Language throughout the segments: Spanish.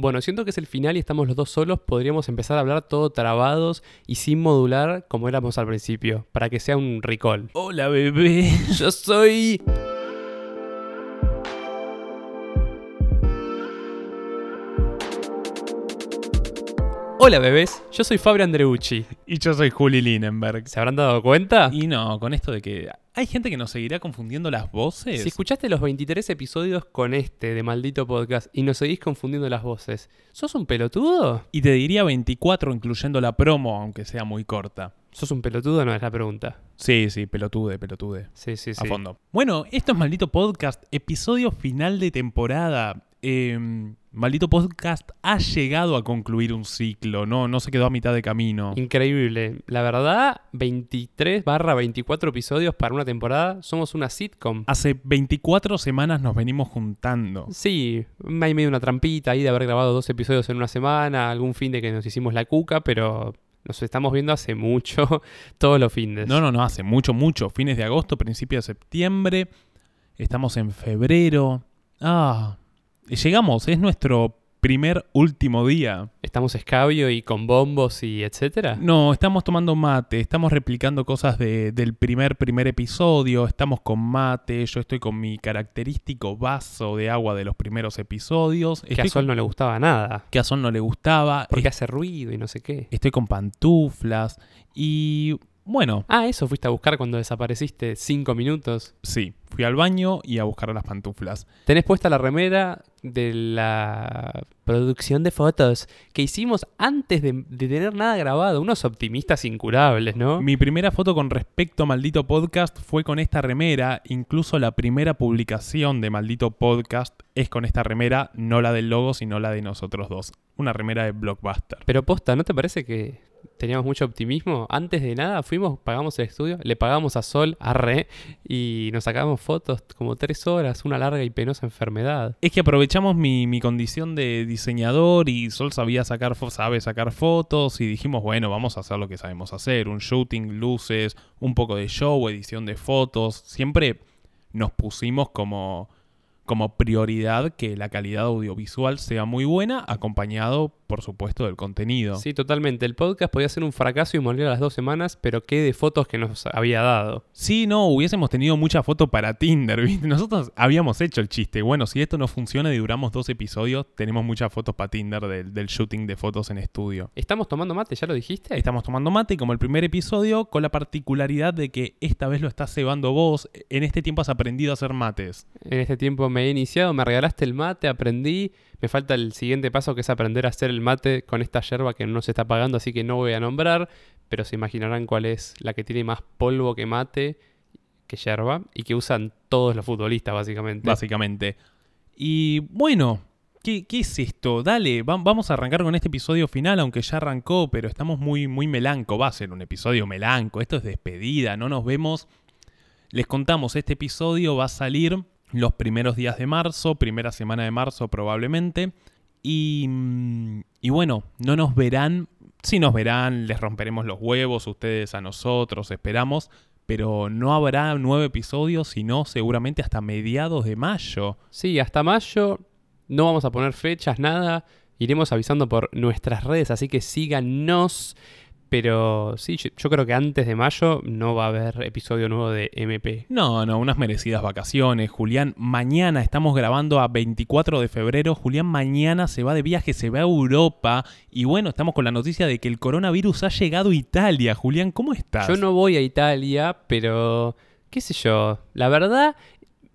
Bueno, siento que es el final y estamos los dos solos, podríamos empezar a hablar todo trabados y sin modular como éramos al principio, para que sea un recall. Hola bebé, Yo soy... Hola bebés, yo soy Fabio Andreucci. y yo soy Juli Linenberg. ¿Se habrán dado cuenta? Y no, con esto de que hay gente que nos seguirá confundiendo las voces. Si escuchaste los 23 episodios con este de maldito podcast y nos seguís confundiendo las voces, ¿sos un pelotudo? Y te diría 24 incluyendo la promo, aunque sea muy corta. ¿Sos un pelotudo? No es la pregunta. Sí, sí, pelotude, pelotude. Sí, sí, sí. A fondo. Bueno, esto es Maldito Podcast, episodio final de temporada. Eh, Maldito Podcast ha llegado a concluir un ciclo, no, no se quedó a mitad de camino. Increíble. La verdad, 23 barra 24 episodios para una temporada. Somos una sitcom. Hace 24 semanas nos venimos juntando. Sí, hay medio una trampita ahí de haber grabado dos episodios en una semana, algún fin de que nos hicimos la cuca, pero nos estamos viendo hace mucho, todos los fines. No, no, no, hace mucho, mucho. Fines de agosto, principio de septiembre. Estamos en febrero. Ah, llegamos, es nuestro primer último día. Estamos escabio y con bombos y etcétera. No, estamos tomando mate, estamos replicando cosas de- del primer primer episodio, estamos con mate, yo estoy con mi característico vaso de agua de los primeros episodios. Que Estoy a Sol no le gustaba nada. que a Sol no le gustaba. Porque Es- hace ruido y no sé qué. Estoy con pantuflas y bueno, Ah, eso fuiste a buscar cuando desapareciste cinco minutos. sí, fui al baño y a buscar las pantuflas. Tenés puesta la remera de la producción de fotos que hicimos antes de, de tener nada grabado. Unos optimistas incurables, ¿no? Mi primera foto con respecto a Maldito Podcast fue con esta remera. Incluso la primera publicación de Maldito Podcast es con esta remera, no la del logo, sino la de nosotros dos. Una remera de Blockbuster. Pero posta, ¿no te parece que teníamos mucho optimismo? Antes de nada fuimos, pagamos el estudio, le pagamos a Sol, a Re, y nos sacamos fotos como tres horas, una larga y penosa enfermedad. Es que aprovechamos mi, mi condición de diseñador y Sol sabía sacar, sabe sacar fotos y dijimos, bueno, vamos a hacer lo que sabemos hacer. Un shooting, luces, un poco de show, edición de fotos. Siempre nos pusimos como, como prioridad que la calidad audiovisual sea muy buena, acompañado, por supuesto, del contenido. Sí, totalmente. El podcast podía ser un fracaso y morir a las dos semanas, pero qué de fotos que nos había dado. Sí, no, hubiésemos tenido mucha foto para Tinder, ¿viste? Nosotros habíamos hecho el chiste. Bueno, si esto no funciona y duramos dos episodios, tenemos muchas fotos para Tinder del, del shooting de fotos en estudio. ¿Estamos tomando mate? ¿Ya lo dijiste? Estamos tomando mate como el primer episodio, con la particularidad de que esta vez lo estás cebando vos. En este tiempo has aprendido a hacer mates. En este tiempo me he iniciado, me regalaste el mate, aprendí. Me falta el siguiente paso que es aprender a hacer el mate con esta yerba que no se está pagando, así que no voy a nombrar, pero se imaginarán cuál es la que tiene más polvo que mate que yerba y que usan todos los futbolistas básicamente. básicamente. Y bueno, ¿qué, es esto? Dale, va- vamos a arrancar con este episodio final, aunque ya arrancó, pero estamos muy, muy melanco. Va a ser un episodio melanco, esto es despedida, no nos vemos. Les contamos, este episodio va a salir los primeros días de marzo, primera semana de marzo probablemente. Y, mm, y bueno, no nos verán, sí nos verán, les romperemos los huevos ustedes a nosotros, esperamos, pero no habrá nueve episodios, sino seguramente hasta mediados de mayo. Sí, hasta mayo no vamos a poner fechas, nada. Iremos avisando por nuestras redes, así que síganos. Pero sí, yo, yo creo que antes de mayo no va a haber episodio nuevo de MP. No, no, unas merecidas vacaciones. Julián, mañana estamos grabando a 24 de febrero. Julián mañana se va de viaje, se va a Europa. Y bueno, estamos con la noticia de que el coronavirus ha llegado a Italia. Julián, ¿cómo estás? Yo no voy a Italia, pero qué sé yo. La verdad,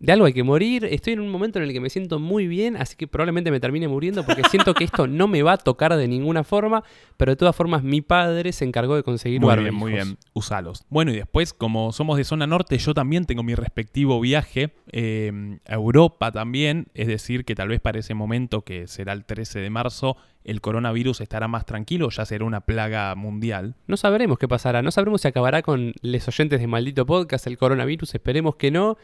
de algo hay que morir. Estoy en un momento en el que me siento muy bien, así que probablemente me termine muriendo porque siento que esto no me va a tocar de ninguna forma. Pero de todas formas, mi padre se encargó de conseguir Muy bien, muy bien. Usalos. Bueno, y después, como somos de zona norte, yo también tengo mi respectivo viaje eh, a Europa también. Es decir, que tal vez para ese momento, que será el 13 de marzo, el coronavirus estará más tranquilo, ya será una plaga mundial. No sabremos qué pasará. No sabremos si acabará con les oyentes de maldito podcast el coronavirus. Esperemos que no.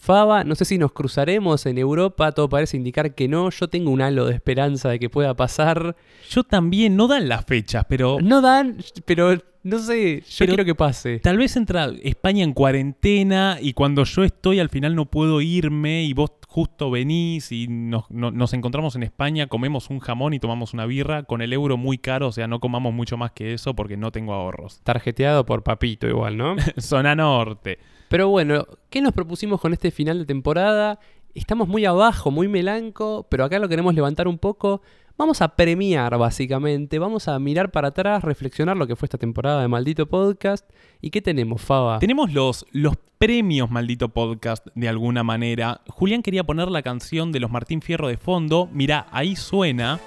Faba, no sé si nos cruzaremos en Europa, todo parece indicar que no. Yo tengo un halo de esperanza de que pueda pasar. Yo también, no dan las fechas, pero No dan, pero no sé, yo Pero- quiero que pase. tal vez entra España en cuarentena y cuando yo estoy al final no puedo irme y vos justo venís y nos, no- nos encontramos en España, comemos un jamón y tomamos una birra con el euro muy caro, o sea, no comamos mucho más que eso porque no tengo ahorros. Tarjeteado por papito igual, ¿no? Zona norte. Pero bueno, ¿qué nos propusimos con este final de temporada? Estamos muy abajo, muy melanco, pero acá lo queremos levantar un poco. Vamos a premiar, básicamente. Vamos a mirar para atrás, reflexionar lo que fue esta temporada de Maldito Podcast. ¿Y qué tenemos, Faba? Tenemos los, los premios, maldito podcast, de alguna manera. Julián quería poner la canción de los Martín Fierro de fondo. Mirá, ahí suena.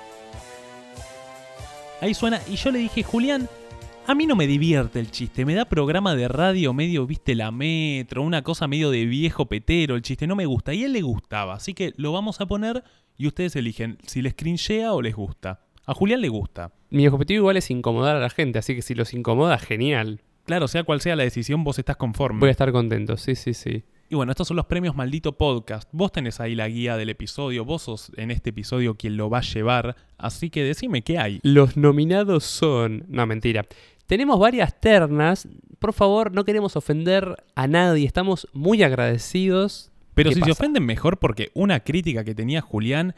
Ahí suena. Y yo le dije, Julián, a mí no me divierte el chiste. Me da programa de radio medio, viste, la metro, una cosa medio de viejo petero. El chiste no me gusta. Y a él le gustaba. Así que lo vamos a poner y ustedes eligen si les cringea o les gusta. A Julián le gusta. Mi objetivo igual es incomodar a la gente, así que si los incomoda, genial. Claro, sea cual sea la decisión, vos estás conforme. Voy a estar contento, sí, sí, sí. Y bueno, estos son los premios Maldito Podcast. Vos tenés ahí la guía del episodio, vos sos en este episodio quien lo va a llevar, así que decime qué hay. Los nominados son... No, mentira. Tenemos varias ternas. Por favor, no queremos ofender a nadie. Estamos muy agradecidos. Pero ¿Qué si se ofenden mejor porque una crítica que tenía Julián,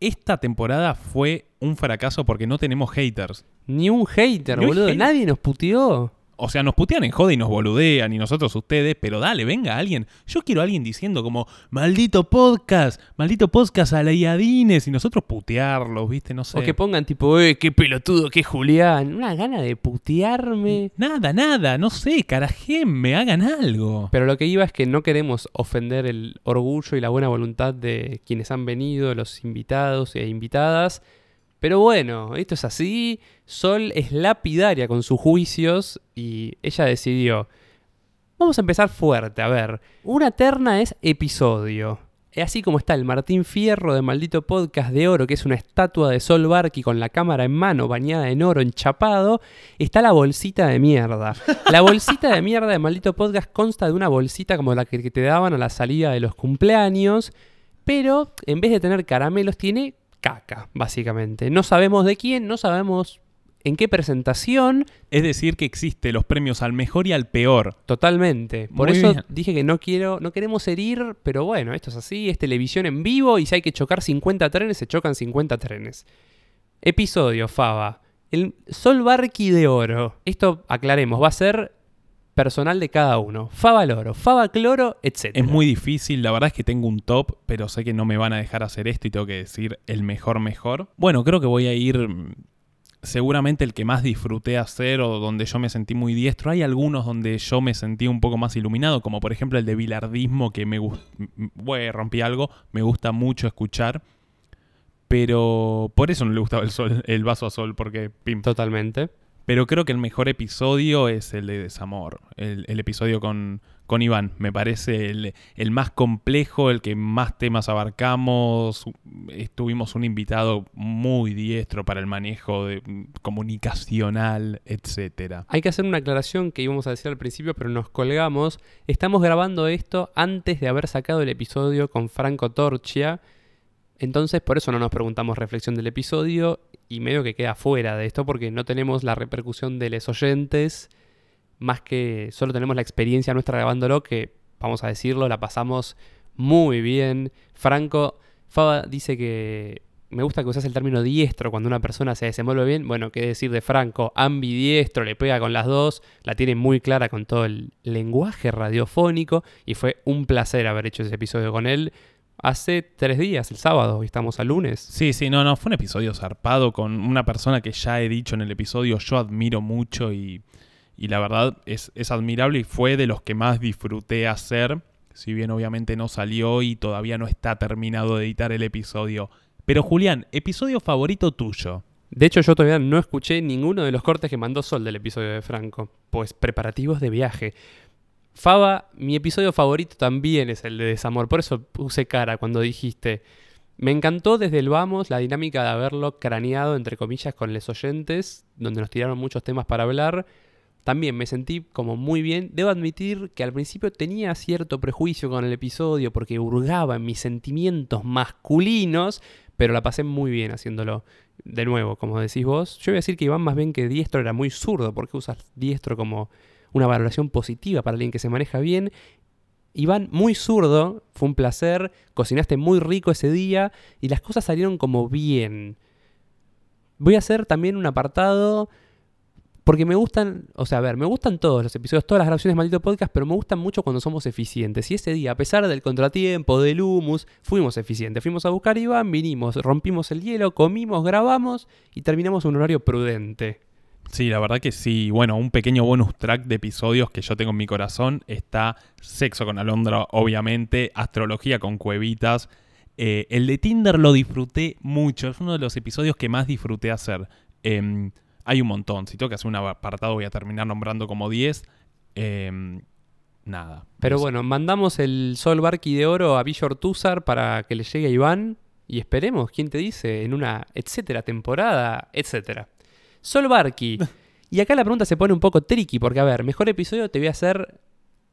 esta temporada fue un fracaso porque no tenemos haters. Ni un hater, Ni un boludo. hater. Nadie nos puteó. O sea, nos putean en joda y nos boludean y nosotros ustedes, pero dale, venga alguien. Yo quiero a alguien diciendo como, maldito podcast, maldito podcast a la Iadines y nosotros putearlos, ¿viste? No sé. O que pongan tipo, eh, qué pelotudo, qué Julián. Una gana de putearme. Nada, nada, no sé, me hagan algo. Pero lo que iba es que no queremos ofender el orgullo y la buena voluntad de quienes han venido, los invitados e invitadas. Pero bueno, esto es así. Sol es lapidaria con sus juicios y ella decidió. Vamos a empezar fuerte, a ver. Una terna es episodio. Así como está el Martín Fierro de Maldito Podcast de Oro, que es una estatua de Sol Barky con la cámara en mano, bañada en oro, enchapado, está la bolsita de mierda. La bolsita de mierda de Maldito Podcast consta de una bolsita como la que te daban a la salida de los cumpleaños, pero en vez de tener caramelos tiene caca, básicamente. No sabemos de quién, no sabemos en qué presentación, Es decir, que existe los premios al mejor y al peor. Totalmente. Por Muy eso bien. dije que no quiero, no queremos herir, pero bueno, esto es así, es televisión en vivo y si hay que chocar 50 trenes, se chocan 50 trenes. Episodio, Faba. El Sol Barqui de Oro. Esto aclaremos, va a ser personal de cada uno. Faba Loro, Faba Cloro, etc. Es muy difícil, la verdad es que tengo un top, pero sé que no me van a dejar hacer esto y tengo que decir el mejor mejor. Bueno, creo que voy a ir mm, seguramente el que más disfruté hacer o donde yo me sentí muy diestro. Hay algunos donde yo me sentí un poco más iluminado, como por ejemplo el de bilardismo que me gusta, bueno, rompí algo, me gusta mucho escuchar. Pero por eso no le gustaba el sol, el vaso a sol, porque pim, Totalmente. Pero creo que el mejor episodio es el de Desamor, el, episodio con, Iván. Me parece el, más complejo, el que más temas abarcamos. Estuvimos un invitado muy diestro para el manejo de, comunicacional, etcétera. Hay que hacer una aclaración que íbamos a decir al principio, pero nos colgamos. Estamos grabando esto antes de haber sacado el episodio con Franco Torchia. Entonces, por eso no nos preguntamos reflexión del episodio y medio que queda fuera de esto porque no tenemos la repercusión de los oyentes, más que solo tenemos la experiencia nuestra grabándolo, que vamos a decirlo, la pasamos muy bien. Franco, Faba dice que me gusta que usas el término diestro cuando una persona se desenvuelve bien. Bueno, qué decir de Franco, ambidiestro, le pega con las dos, la tiene muy clara con todo el lenguaje radiofónico y fue un placer haber hecho ese episodio con él. Hace tres días, el sábado, y estamos a lunes. Sí, sí, no, no, fue un episodio zarpado con una persona que ya he dicho en el episodio, yo admiro mucho y, y la verdad es, es admirable y fue de los que más disfruté hacer, si bien obviamente no salió y todavía no está terminado de editar el episodio. Pero Julián, episodio favorito tuyo. De hecho, yo todavía no escuché ninguno de los cortes que mandó Sol del episodio de Franco. Pues preparativos de viaje. Faba, mi episodio favorito también es el de Desamor. Por eso puse cara cuando dijiste. Me encantó desde el vamos la dinámica de haberlo craneado, entre comillas, con los oyentes, donde nos tiraron muchos temas para hablar. también me sentí como muy bien. Debo admitir que al principio tenía cierto prejuicio con el episodio porque hurgaba en mis sentimientos masculinos, pero la pasé muy bien haciéndolo. De nuevo, como decís vos, yo voy a decir que Iván más bien que diestro era muy zurdo, porque usas diestro como una valoración positiva para alguien que se maneja bien. Iván, muy zurdo, fue un placer, cocinaste muy rico ese día y las cosas salieron como bien. Voy a hacer también un apartado porque me gustan, o sea, a ver, me gustan todos los episodios, todas las grabaciones de Maldito Podcast, pero me gustan mucho cuando somos eficientes. Y ese día, a pesar del contratiempo, del humus, fuimos eficientes. Fuimos a buscar a Iván, vinimos, rompimos el hielo, comimos, grabamos y terminamos un horario prudente. Sí, la verdad que sí. Bueno, un pequeño bonus track de episodios que yo tengo en mi corazón está Sexo con Alondra, obviamente, Astrología con Cuevitas. Eh, el de Tinder lo disfruté mucho, es uno de los episodios que más disfruté hacer. Em, hay un montón, si tengo que hacer un apartado voy a terminar nombrando como 10. Em, nada. Pero bueno, mandamos el Sol Barqui de Oro a Villa Ortúzar para que le llegue a Iván y esperemos, ¿quién te dice? En una etcétera temporada, etcétera. Sol Barqui. Y acá la pregunta se pone un poco tricky porque, a ver, mejor episodio te voy a hacer...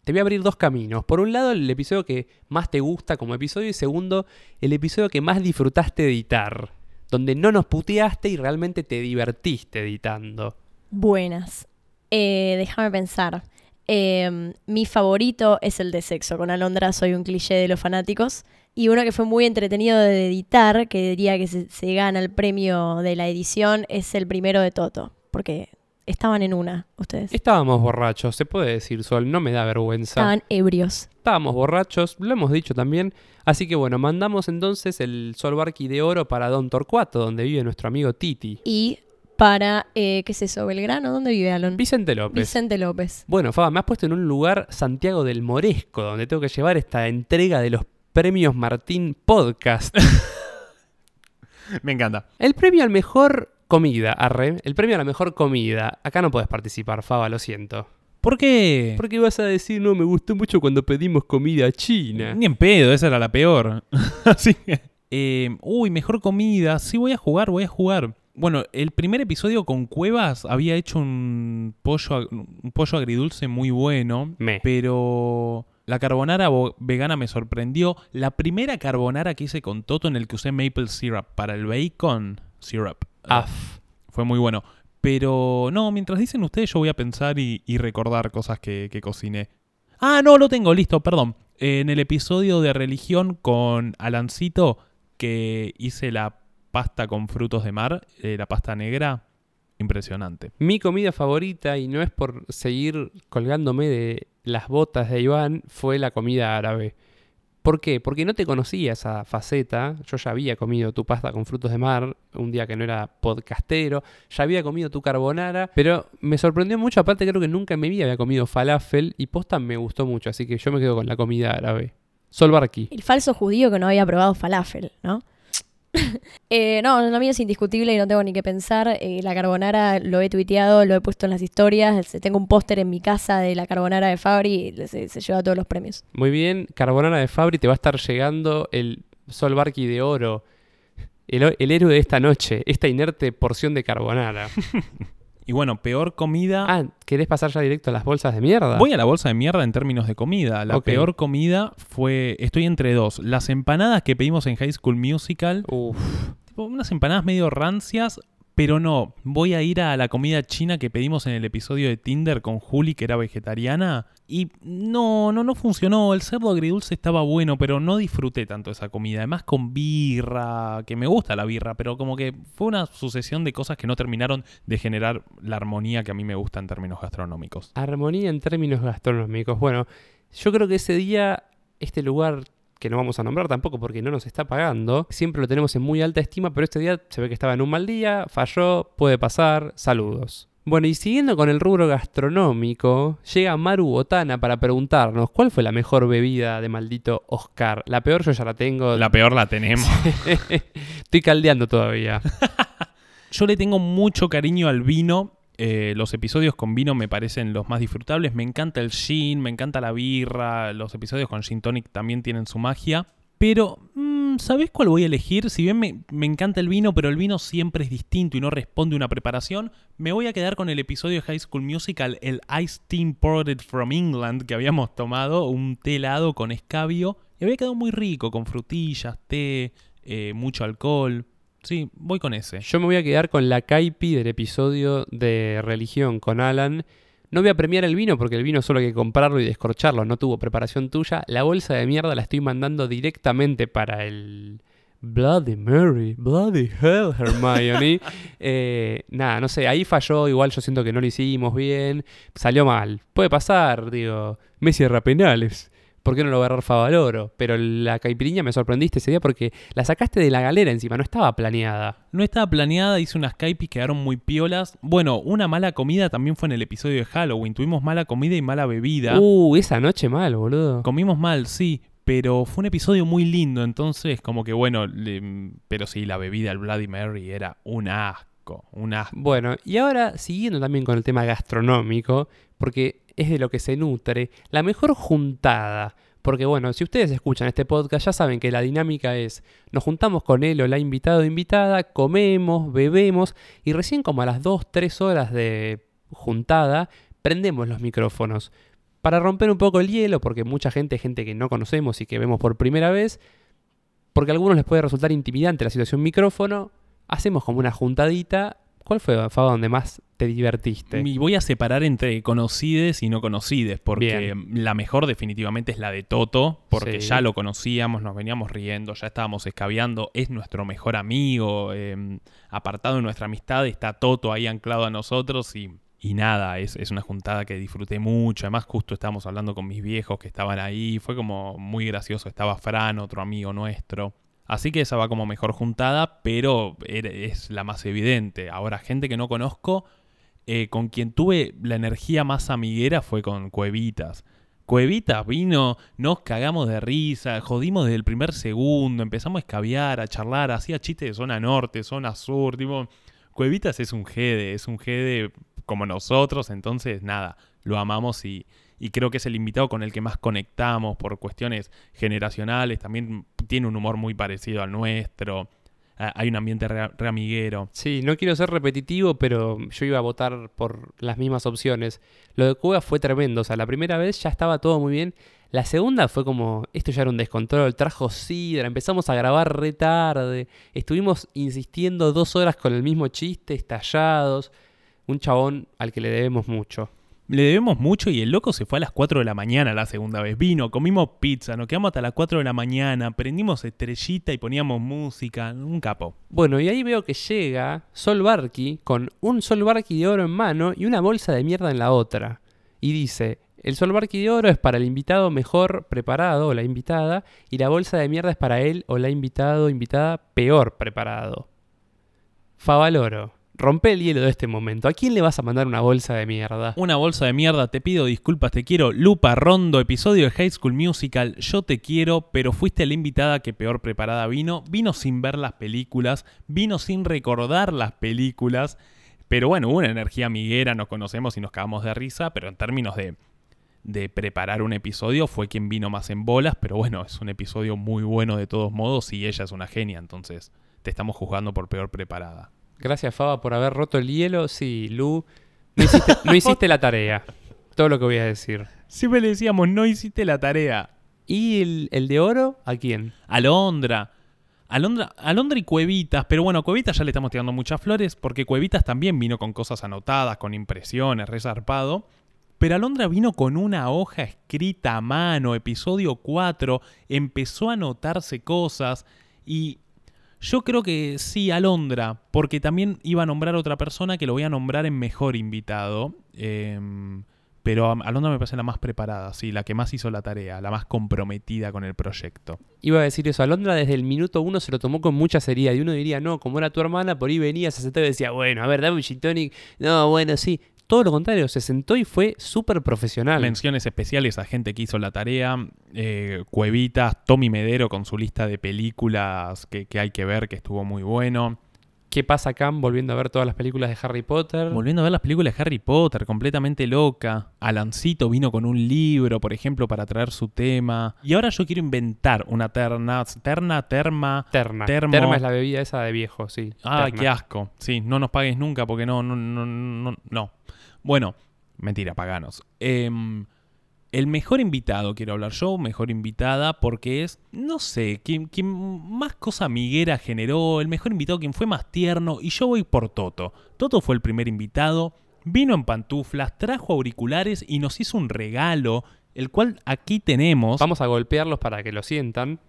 Te voy a abrir dos caminos. Por un lado, el episodio que más te gusta como episodio y segundo, el episodio que más disfrutaste editar. Donde no nos puteaste y realmente te divertiste editando. Buenas. Eh, déjame pensar. Eh, mi favorito es el de sexo. Con Alondra soy un cliché de los fanáticos. Y uno que fue muy entretenido de editar, que diría que se, se gana el premio de la edición, es el primero de Toto. Porque estaban en una, ustedes. Estábamos borrachos, se puede decir, Sol, no me da vergüenza. Estaban ebrios. Estábamos borrachos, lo hemos dicho también. Así que bueno, mandamos entonces el Sol Barqui de Oro para Don Torcuato, donde vive nuestro amigo Titi. Y para, eh, ¿qué es eso? ¿Belgrano? ¿Dónde vive Alon? Vicente López. Vicente López. Bueno, Faba, me has puesto en un lugar Santiago del Moresco, donde tengo que llevar esta entrega de los premios Martín Podcast. Me encanta. el premio al mejor comida, arre. El premio a la mejor comida. Acá no puedes participar, Faba, lo siento. ¿Por qué? Porque vas a decir, no, me gustó mucho cuando pedimos comida china. Ni en pedo, esa era la peor. Así que. eh, uy, mejor comida. Sí, voy a jugar, voy a jugar. Bueno, el primer episodio con Cuevas había hecho un pollo, un pollo agridulce muy bueno. Me. Pero la carbonara vegana me sorprendió. La primera carbonara que hice con Toto en el que usé maple syrup para el bacon syrup. Af. fue muy bueno. Pero no, mientras dicen ustedes, yo voy a pensar y, y recordar cosas que, que cociné. Ah, no, lo tengo, listo, perdón. En el episodio de religión con Alancito, que hice la pasta con frutos de mar, eh, la pasta negra, impresionante. Mi comida favorita, y no es por seguir colgándome de las botas de Iván, fue la comida árabe. ¿Por qué? Porque no te conocía esa faceta. Yo ya había comido tu pasta con frutos de mar un día que no era podcastero. Ya había comido tu carbonara. Pero me sorprendió mucho. Aparte, creo que nunca en mi vida había comido falafel. Y posta me gustó mucho. Así que yo me quedo con la comida árabe. Sol Barqui. El falso judío que no había probado falafel, ¿no? Eh, no, lo mío es indiscutible y no tengo ni que pensar. Eh, la carbonara lo he tuiteado, lo he puesto en las historias. Tengo un póster en mi casa de la carbonara de Fabri y se, se lleva todos los premios. Muy bien. Carbonara de Fabri te va a estar llegando el Sol Barqui de oro. El, el héroe de esta noche. Esta inerte porción de carbonara. Y bueno, peor comida. Ah, ¿querés pasar ya directo a las bolsas de mierda? Voy a la bolsa de mierda en términos de comida. La peor comida fue. Estoy entre dos. Las empanadas que pedimos en High School Musical. Uf. Tipo, unas empanadas medio rancias, pero no. Voy a ir a la comida china que pedimos en el episodio de Tinder con Juli, que era vegetariana. Y no, no, no funcionó. El cerdo agridulce estaba bueno, pero no disfruté tanto esa comida. Además con birra, que me gusta la birra, pero como que fue una sucesión de cosas que no terminaron de generar la armonía que a mí me gusta en términos gastronómicos. Armonía en términos gastronómicos. Bueno, yo creo que ese día, este lugar que no vamos a nombrar tampoco porque no nos está pagando, siempre lo tenemos en muy alta estima, pero este día se ve que estaba en un mal día, falló, puede pasar, saludos. Bueno, y siguiendo con el rubro gastronómico, llega Maru Botana para preguntarnos cuál fue la mejor bebida de maldito Oscar. La peor yo ya la tengo. La peor la tenemos. Estoy caldeando todavía. Yo le tengo mucho cariño al vino. Eh, los episodios con vino me parecen los más disfrutables. Me encanta el gin, me encanta la birra. Los episodios con gin tonic también tienen su magia. Pero ¿Sabés cuál voy a elegir? Si bien me, me encanta el vino, pero el vino siempre es distinto y no responde a una preparación, me voy a quedar con el episodio de High School Musical, el Ice Team Ported from England, que habíamos tomado, un té helado con escabio, y había quedado muy rico, con frutillas, té, eh, mucho alcohol. Sí, voy con ese. Yo me voy a quedar con la caipi del episodio de religión con Alan. No voy a premiar el vino porque el vino solo hay que comprarlo y descorcharlo, no tuvo preparación tuya. La bolsa de mierda la estoy mandando directamente para el Bloody Mary, Bloody Hell Hermione. Eh, nada, no sé, ahí falló, igual yo siento que no lo hicimos bien, salió mal. Puede pasar, digo, Messi erra penales. ¿Por qué no lo va a agarrar Favaloro? Pero la caipiriña me sorprendiste ese día porque la sacaste de la galera encima, no estaba planeada. No estaba planeada, hice unas caipis, quedaron muy piolas. Bueno, una mala comida también fue en el episodio de Halloween. Tuvimos mala comida y mala bebida. Uh, esa noche mal, boludo. Comimos mal, sí, pero fue un episodio muy lindo, entonces como que bueno, le- pero sí, la bebida, el Bloody Mary era un asco, un asco. Bueno, y ahora siguiendo también con el tema gastronómico, porque es de lo que se nutre, la mejor juntada. Porque bueno, si ustedes escuchan este podcast ya saben que la dinámica es, nos juntamos con él o la invitado o invitada, comemos, bebemos y recién como a las 2, 3 horas de juntada prendemos los micrófonos. Para romper un poco el hielo, porque mucha gente gente que no conocemos y que vemos por primera vez, porque a algunos les puede resultar intimidante la situación micrófono, hacemos como una juntadita. ¿Cuál fue, Faba, donde más te divertiste? Y voy a separar entre conocides y no conocides, porque Bien. la mejor definitivamente es la de Toto, porque Sí. ya lo conocíamos, nos veníamos riendo, ya estábamos escabeando, es nuestro mejor amigo, eh, apartado de nuestra amistad, está Toto ahí anclado a nosotros y, y nada, es, es una juntada que disfruté mucho, además justo estábamos hablando con mis viejos que estaban ahí, fue como muy gracioso, estaba Fran, otro amigo nuestro. Así que esa va como mejor juntada, pero era- es la más evidente. Ahora, gente que no conozco, eh, con quien tuve la energía más amiguera fue con Cuevitas. Cuevitas vino, nos cagamos de risa, jodimos desde el primer segundo, empezamos a escabiar, a charlar, hacía chistes de zona norte, zona sur, tipo, Cuevitas es un jede, es un jede como nosotros, entonces nada, lo amamos y, y creo que es el invitado con el que más conectamos por cuestiones generacionales, también tiene un humor muy parecido al nuestro, hay un ambiente re, re. Sí, no quiero ser repetitivo, pero yo iba a votar por las mismas opciones. Lo de Cueva fue tremendo, o sea, la primera vez ya estaba todo muy bien. La segunda fue como, esto ya era un descontrol, trajo sidra, empezamos a grabar re tarde, estuvimos insistiendo dos horas con el mismo chiste, estallados. Un chabón al que le debemos mucho. Le debemos mucho y el loco se fue a las 4 de la mañana la segunda vez. Vino, comimos pizza, nos quedamos hasta las 4 de la mañana, prendimos estrellita y poníamos música. Un capo. Bueno, y ahí veo que llega Sol Barky con un Sol Barky de oro en mano y una bolsa de mierda en la otra. Y dice, el Sol Barky de oro es para el invitado mejor preparado o la invitada y la bolsa de mierda es para él o la invitado o invitada peor preparado. Favaloro, rompe el hielo de este momento. ¿A quién le vas a mandar una bolsa de mierda? Una bolsa de mierda, te pido disculpas, te quiero. Lupa Rondo, episodio de High School Musical. Yo te quiero, pero fuiste la invitada que peor preparada vino. Vino sin ver las películas, vino sin recordar las películas. Pero bueno, hubo una energía amiguera, nos conocemos y nos cagamos de risa, pero en términos de, de preparar un episodio fue quien vino más en bolas, pero bueno, es un episodio muy bueno de todos modos y ella es una genia, entonces te estamos juzgando por peor preparada. Gracias Fava por haber roto el hielo. Sí, Lu, no hiciste, no hiciste la tarea. Todo lo que voy a decir. Siempre le decíamos, no hiciste la tarea. ¿Y el, el de oro? ¿A quién? Alondra. Alondra, Alondra y Cuevitas, pero bueno, Cuevitas ya le estamos tirando muchas flores porque Cuevitas también vino con cosas anotadas, con impresiones, resarpado. Pero Alondra vino con una hoja escrita a mano, episodio 4, empezó a anotarse cosas y yo creo que sí, Alondra, porque también iba a nombrar otra persona que lo voy a nombrar en mejor invitado. em, pero Alondra me parece la más preparada, sí, la que más hizo la tarea, la más comprometida con el proyecto. Iba a decir eso, Alondra desde el minuto uno se lo tomó con mucha seriedad y uno diría, no, como era tu hermana, por ahí venía, se sentaba y decía, bueno, a ver, dame un gin tonic. No, bueno, sí. Todo lo contrario, se sentó y fue súper profesional. Menciones especiales a gente que hizo la tarea. eh, Cuevitas, Tommy Medero con su lista de películas que, que hay que ver, que estuvo muy bueno. ¿Qué pasa Cam volviendo a ver todas las películas de Harry Potter? Volviendo a ver las películas de Harry Potter, completamente loca. Alancito vino con un libro, por ejemplo, para traer su tema. Y ahora yo quiero inventar una terna, terna, terma. Terna. Termo. Terma es la bebida esa de viejo, sí. Ah, Terna. qué asco. Sí, no nos pagues nunca porque no, no, no, no. no. Bueno, mentira, paganos. Em, el mejor invitado, quiero hablar yo, mejor invitada, porque es, no sé, quien, quien más cosa amiguera generó, el mejor invitado, quien fue más tierno, y yo voy por Toto. Toto fue el primer invitado, vino en pantuflas, trajo auriculares y nos hizo un regalo, el cual aquí tenemos. Vamos a golpearlos para que lo sientan.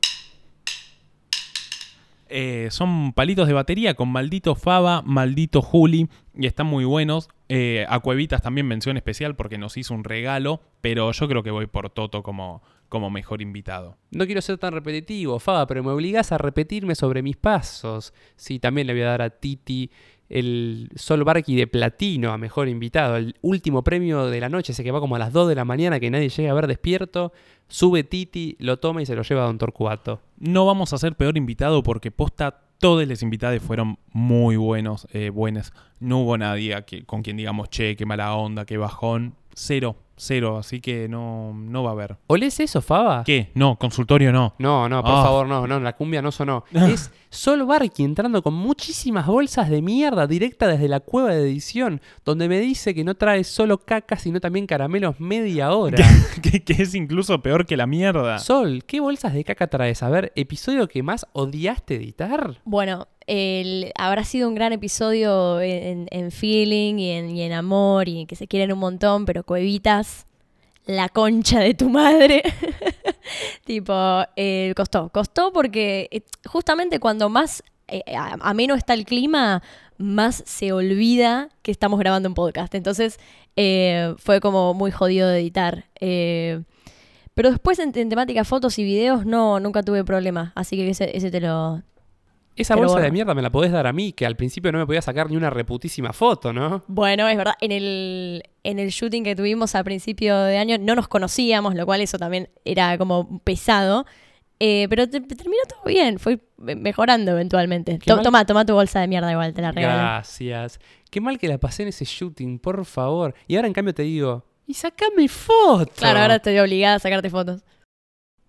Eh, son palitos de batería con maldito Faba, maldito Juli, y están muy buenos. Eh, a Cuevitas también mención especial porque nos hizo un regalo, pero yo creo que voy por Toto como, como mejor invitado. No quiero ser tan repetitivo, Faba, pero me obligás a repetirme sobre mis pasos. Sí, también le voy a dar a Titi el Sol Barky de platino a mejor invitado. El último premio de la noche, ese que va como a las 2 de la mañana que nadie llega a ver despierto. Sube Titi, lo toma y se lo lleva a Don Torcuato. No vamos a ser peor invitado porque posta todos los invitados fueron muy buenos, eh, buenos. No hubo nadie a que- con quien digamos, che, qué mala onda, qué bajón. Cero, cero, así que no, no va a haber. ¿Olés eso, Faba? ¿Qué? No, consultorio no. No, no, por Ah. favor, no, no, la cumbia no sonó. Es Sol Barky entrando con muchísimas bolsas de mierda directa desde la cueva de edición, donde me dice que no trae solo caca, sino también caramelos media hora. que, que es incluso peor que la mierda. Sol, ¿qué bolsas de caca traes? A ver, episodio que más odiaste editar. Bueno, habrá sido un gran episodio en, feeling y en, amor y que se quieren un montón, pero Cuevitas, la concha de tu madre. tipo, eh, costó. Costó porque eh, justamente cuando más eh, a- está el clima, más se olvida que estamos grabando un podcast. Entonces eh, fue como muy jodido de editar. Pero después en, en temática fotos y videos no, nunca tuve problema. Así que ese te lo, Esa Pero bolsa de mierda me la podés dar a mí, que al principio no me podía sacar ni una reputísima foto, ¿no? Bueno, es verdad, en el, en el shooting que tuvimos a principio de año no nos conocíamos, lo cual eso también era como pesado. Eh, pero te- terminó todo bien, fue me- mejorando eventualmente. To- toma, toma tu bolsa de mierda igual, te la regalo. Gracias. Qué mal que la pasé en ese shooting, por favor. Y ahora en cambio te digo, y sacame foto. Claro, ahora estoy obligada a sacarte fotos.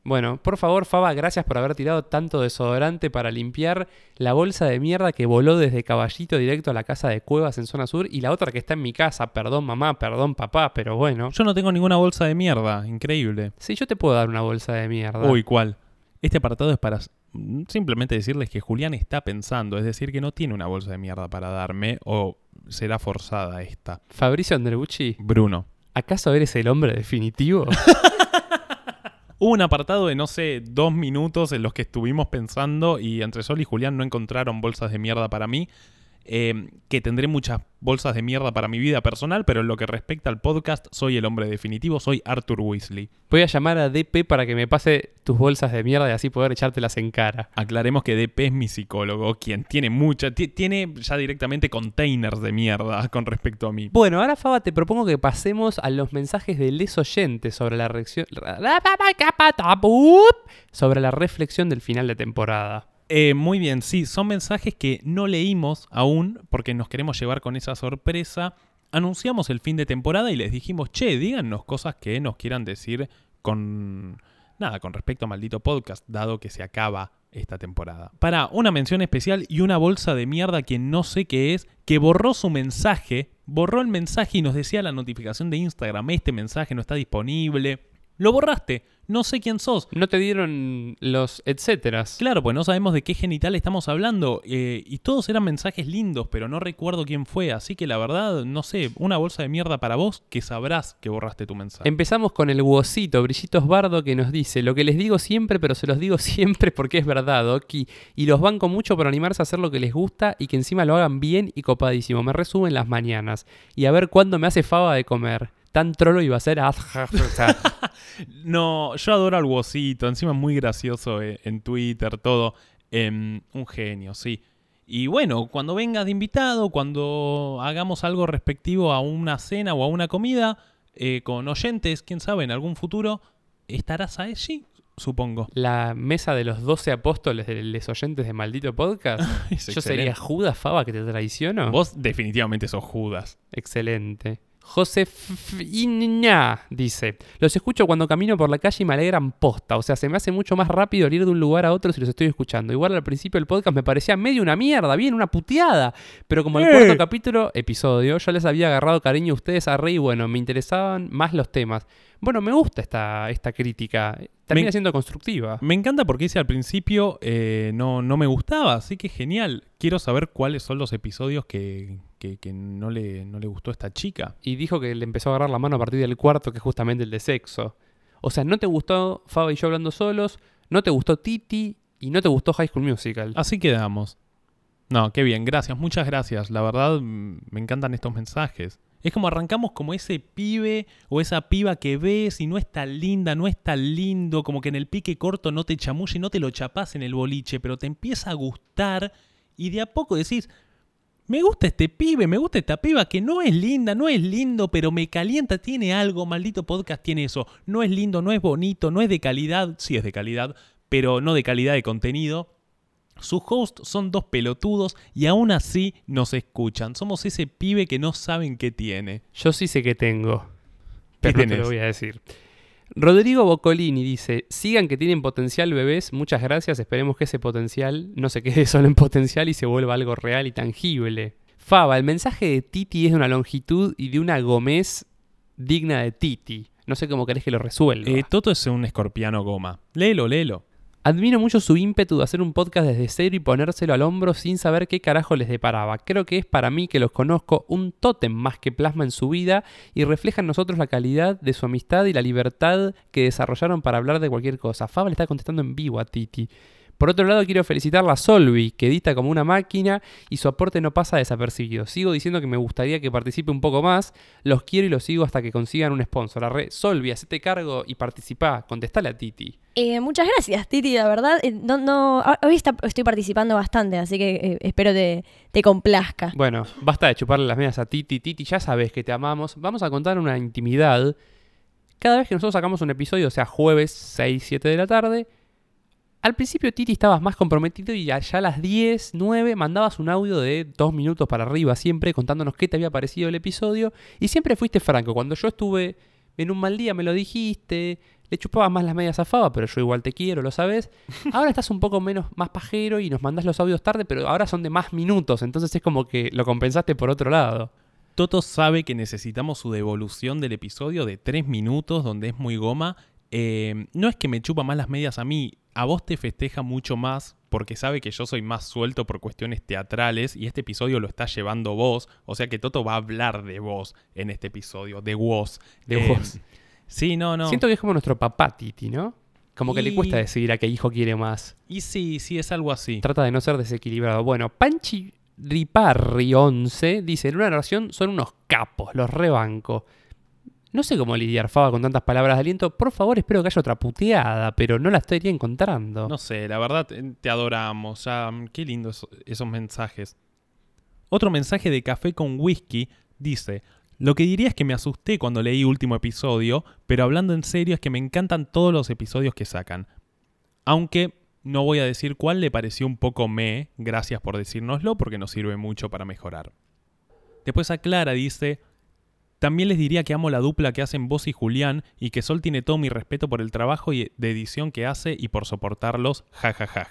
Bueno, por favor, Faba, gracias por haber tirado tanto desodorante para limpiar la bolsa de mierda que voló desde Caballito directo a la casa de Cuevas en zona sur y la otra que está en mi casa. Perdón, mamá, perdón, papá, pero bueno. Yo no tengo ninguna bolsa de mierda, increíble. Sí, yo te puedo dar una bolsa de mierda. Uy, ¿cuál? Este apartado es para simplemente decirles que Julián está pensando, es decir, que no tiene una bolsa de mierda para darme o será forzada esta. Fabricio Andreucci, Bruno. ¿acaso eres el hombre definitivo? Hubo un apartado de, no sé, dos minutos en los que estuvimos pensando y entre Sol y Julián no encontraron bolsas de mierda para mí. Eh, que tendré muchas bolsas de mierda para mi vida personal, pero en lo que respecta al podcast, soy el hombre definitivo, soy Arthur Weasley. Voy a llamar a DP para que me pase tus bolsas de mierda y así poder echártelas en cara. Aclaremos que DP es mi psicólogo, quien tiene mucha, ti- tiene ya directamente containers de mierda con respecto a mí. Bueno, ahora Faba te propongo que pasemos a los mensajes de les oyentes sobre la reacción sobre la reflexión del final de temporada. Eh, muy bien, sí, son mensajes que no leímos aún porque nos queremos llevar con esa sorpresa. Anunciamos el fin de temporada y les dijimos, che, díganos cosas que nos quieran decir con... Nada, con respecto a Maldito Podcast, dado que se acaba esta temporada. Para una mención especial y una bolsa de mierda que no sé qué es, que borró su mensaje, borró el mensaje y nos decía la notificación de Instagram, este mensaje no está disponible. Lo borraste, no sé quién sos. No te dieron los etcéteras. Claro, pues no sabemos de qué genital estamos hablando. eh, y todos eran mensajes lindos, pero no recuerdo quién fue. Así que la verdad, no sé, una bolsa de mierda para vos que sabrás que borraste tu mensaje. Empezamos con el huesito, Brillitos Bardo, que nos dice, lo que les digo siempre, pero se los digo siempre porque es verdad, Oki. Y los banco mucho por animarse a hacer lo que les gusta y que encima lo hagan bien y copadísimo. Me resumen las mañanas. Y a ver cuándo me hace fava de comer. Tan trolo iba a ser. No, yo adoro al Wosito. Encima es muy gracioso eh, en Twitter, todo. Em, un genio, sí. Y bueno, cuando vengas de invitado, cuando hagamos algo respectivo a una cena o a una comida eh, con oyentes, quién sabe, en algún futuro, estarás allí supongo. La mesa de los 12 apóstoles de los oyentes de Maldito Podcast. Yo sería. Judas Fava que te traiciono. Vos definitivamente sos Judas. Excelente. Josefina dice, los escucho cuando camino por la calle y me alegran posta, o sea, se me hace mucho más rápido ir de un lugar a otro si los estoy escuchando. Igual al principio del podcast me parecía medio una mierda, bien, una puteada, pero como el ¡Eh! cuarto capítulo, episodio, yo les había agarrado cariño a ustedes a rey y bueno, me interesaban más los temas. Bueno, me gusta esta, esta crítica, termina Me- siendo constructiva. Me encanta porque dice al principio eh, no, no me gustaba, así que genial. Quiero saber cuáles son los episodios que, que- que no, le, no le gustó a esta chica. Y dijo que le empezó a agarrar la mano a partir del cuarto, que es justamente el de sexo. O sea, no te gustó Faba y yo hablando solos, no te gustó Titi y no te gustó High School Musical. Así quedamos. No, qué bien, gracias, muchas gracias. La verdad, mm, me encantan estos mensajes. Es como arrancamos como ese pibe o esa piba que ves y no es tan linda, no es tan lindo, como que en el pique corto no te chamulla y no te lo chapás en el boliche, pero te empieza a gustar y de a poco decís, me gusta este pibe, me gusta esta piba que no es linda, no es lindo, pero me calienta, tiene algo, maldito podcast tiene eso. No es lindo, no es bonito, no es de calidad, sí es de calidad, pero no de calidad de contenido. Sus hosts son dos pelotudos y aún así nos escuchan. Somos ese pibe que no saben qué tiene. Yo sí sé que tengo, ¿Qué pero no te lo voy a decir. Rodrigo Boccolini dice, sigan que tienen potencial bebés, muchas gracias, esperemos que ese potencial no se quede solo en potencial y se vuelva algo real y tangible. Faba, el mensaje de Titi es de una longitud y de una Gómez digna de Titi. No sé cómo querés que lo resuelva. Eh, Toto es un escorpiano goma. Léelo, léelo. Admiro mucho su ímpetu de hacer un podcast desde cero y ponérselo al hombro sin saber qué carajo les deparaba. Creo que es para mí que los conozco un tótem más que plasma en su vida y refleja en nosotros la calidad de su amistad y la libertad que desarrollaron para hablar de cualquier cosa. Faba le está contestando en vivo a Titi. Por otro lado, quiero felicitar a Solvi, que edita como una máquina y su aporte no pasa desapercibido. Sigo diciendo que me gustaría que participe un poco más. Los quiero y los sigo hasta que consigan un sponsor. Arre, Solvi, hacete cargo y participá. Contestale a Titi. Eh, muchas gracias, Titi, la verdad. eh, no, no, ah, hoy está- estoy participando bastante, así que eh, espero te, te complazca. Bueno, basta de chuparle las medias a Titi. Titi, ya sabes que te amamos. Vamos a contar una intimidad. Cada vez que nosotros sacamos un episodio, o sea, jueves 6, 7 de la tarde, al principio Titi estabas más comprometido y allá a las 10, 9 mandabas un audio de dos minutos para arriba siempre contándonos qué te había parecido el episodio y siempre fuiste franco. Cuando yo estuve en un mal día me lo dijiste, le chupabas más las medias a Faba, pero yo igual te quiero, lo sabes. Ahora estás un poco menos más pajero y nos mandás los audios tarde, pero ahora son de más minutos, entonces es como que lo compensaste por otro lado. Toto sabe que necesitamos su devolución del episodio de 3 minutos, donde es muy goma. Eh, no es que me chupa más las medias a mí, a vos te festeja mucho más porque sabe que yo soy más suelto por cuestiones teatrales y este episodio lo está llevando vos, o sea que Toto va a hablar de vos en este episodio, de vos. De Eh, vos. Sí, no, no. Siento que es como nuestro papá Titi, ¿no? Como que le cuesta decidir a qué hijo quiere más. Y sí, sí, es algo así. Trata de no ser desequilibrado. Bueno, Panchi Riparri 11 dice, en una narración son unos capos, los rebanco. No sé cómo lidiar, Faba, con tantas palabras de aliento. Por favor, espero que haya otra puteada, pero no la estaría encontrando. No sé, la verdad te adoramos. Ya, mm, qué lindos esos mensajes. Otro mensaje de Café con Whisky dice: Lo que diría es que me asusté cuando leí último episodio, pero hablando en serio es que me encantan todos los episodios que sacan. Aunque no voy a decir cuál le pareció un poco me, gracias por decírnoslo porque nos sirve mucho para mejorar. Después aclara, dice, también les diría que amo la dupla que hacen vos y Julián y que Sol tiene todo mi respeto por el trabajo de edición que hace y por soportarlos, jajaja.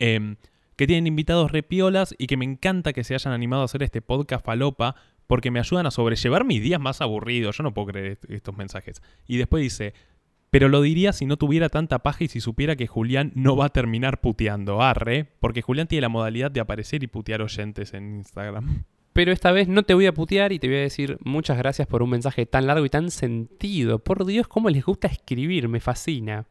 Em, que tienen invitados repiolas y que me encanta que se hayan animado a hacer este podcast falopa porque me ayudan a sobrellevar mis días más aburridos. Yo no puedo creer est- estos mensajes. Y después dice, pero lo diría si no tuviera tanta paja y si supiera que Julián no va a terminar puteando, arre, porque Julián tiene la modalidad de aparecer y putear oyentes en Instagram. Pero esta vez no te voy a putear y te voy a decir muchas gracias por un mensaje tan largo y tan sentido. Por Dios, cómo les gusta escribir, me fascina.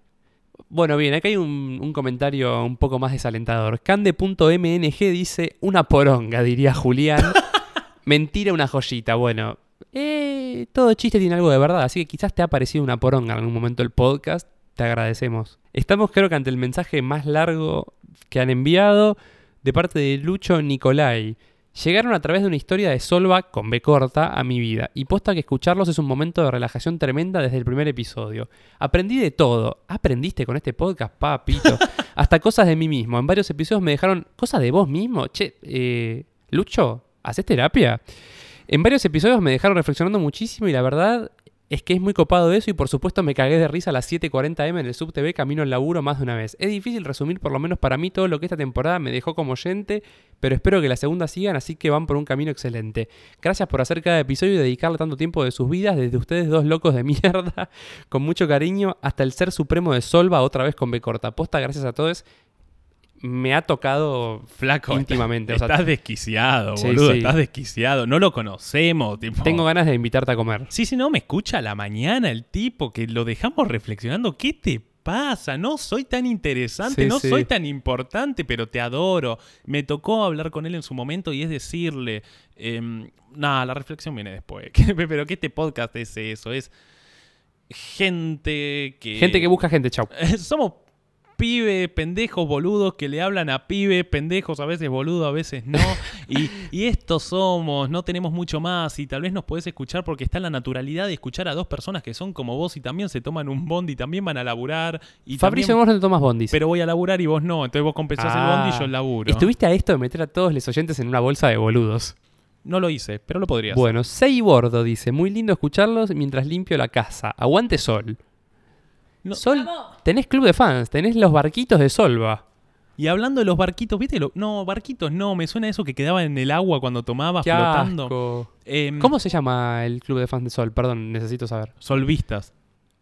Bueno, bien, acá hay un, un comentario un poco más desalentador. Cande.mng dice una poronga, diría Julián. Mentira, una joyita. Bueno, eh, todo chiste tiene algo de verdad, así que quizás te ha parecido una poronga en algún momento el podcast. Te agradecemos. Estamos creo que ante el mensaje más largo que han enviado de parte de Lucho Nicolai Llegaron a través de una historia de Solva con B corta a mi vida, y posta que escucharlos es un momento de relajación tremenda desde el primer episodio. Aprendí de todo. ¿Aprendiste con este podcast, papito? Hasta cosas de mí mismo. En varios episodios me dejaron cosas de vos mismo. Che, eh, Lucho, ¿haces terapia? En varios episodios me dejaron reflexionando muchísimo y la verdad es que es muy copado eso y por supuesto me cagué de risa a las 7.40M en el Sub TV camino al laburo más de una vez. Es difícil resumir por lo menos para mí todo lo que esta temporada me dejó como oyente, pero espero que la segunda sigan, así que van por un camino excelente. Gracias por hacer cada episodio y dedicarle tanto tiempo de sus vidas, desde ustedes dos locos de mierda, con mucho cariño, hasta el ser supremo de Solva, otra vez con B corta. Posta, gracias a todos. Me ha tocado Flaco, íntimamente. o estás, sea, estás desquiciado, Sí, boludo. sí. Estás desquiciado. No lo conocemos. Tipo. tengo ganas de invitarte a comer. Sí, sí, no, me escucha a la mañana el tipo que lo dejamos reflexionando. ¿Qué te pasa? No soy tan interesante, Sí, no soy tan importante, pero te adoro. Me tocó hablar con él en su momento y es decirle, em, nada, la reflexión viene después. pero que este podcast es eso, es gente que... Gente que busca gente, chau. Somos pibe, pendejos, boludos que le hablan a pibe, pendejos, a veces boludo, a veces no. Y, y estos somos, no tenemos mucho más. Y tal vez nos podés escuchar porque está la naturalidad de escuchar a dos personas que son como vos y también se toman un bondi y también van a laburar. Y Fabricio, también- vos no te tomas bondis. pero voy a laburar y vos no. Entonces vos compensás Ah. el bondi y yo el laburo. Estuviste a esto de meter a todos los oyentes en una bolsa de boludos. No lo hice, pero lo podría hacer. Bueno, Sei Bordo dice, muy lindo escucharlos mientras limpio la casa. Aguante Sol. No. Sol, tenés club de fans, tenés los barquitos de Solva. Y hablando de los barquitos, ¿viste? Lo- no, barquitos no, me suena eso que quedaba en el agua cuando tomaba Qué flotando. asco. Em, ¿Cómo se llama el club de fans de Sol? Perdón, necesito saber. Solvistas.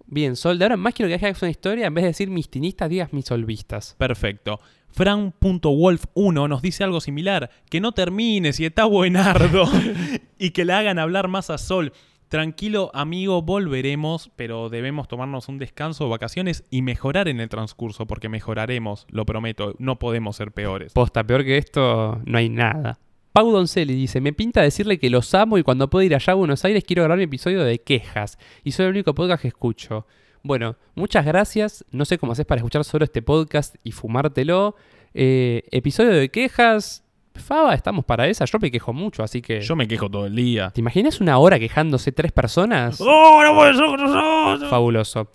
Bien, Sol, de ahora más quiero que hagas una historia, en vez de decir mis tinistas, digas mis solvistas. Perfecto. Fran.wolf1 nos dice algo similar. Que no termine si está buenardo. y que le hagan hablar más a Sol. Tranquilo, amigo, volveremos, pero debemos tomarnos un descanso, vacaciones y mejorar en el transcurso, porque mejoraremos, lo prometo, no podemos ser peores. Posta, peor que esto, no hay nada. Pau Doncelli dice, me pinta decirle que los amo y cuando pueda ir allá a Buenos Aires quiero grabar mi episodio de quejas. Y soy el único podcast que escucho. Bueno, muchas gracias. No sé cómo haces para escuchar solo este podcast y fumártelo. Eh, episodio de quejas. Faba, estamos para esa. Yo me quejo mucho, así que... Yo me quejo todo el día. ¿Te imaginas una hora quejándose tres personas? ¡Oh, no puede ser con nosotros! Fabuloso.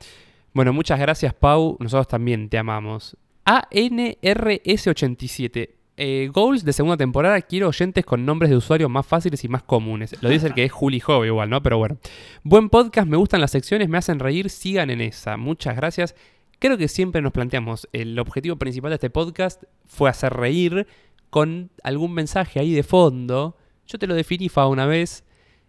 Bueno, muchas gracias, Pau. Nosotros también te amamos. ANRS87. Eh, goals de segunda temporada. Quiero oyentes con nombres de usuarios más fáciles y más comunes. Lo dice el que es Juli Jove igual, ¿no? Pero bueno. Buen podcast, me gustan las secciones, me hacen reír. Sigan en esa. Muchas gracias. Creo que siempre nos planteamos, el objetivo principal de este podcast fue hacer reír con algún mensaje ahí de fondo. Yo te lo definí, Fa, una vez.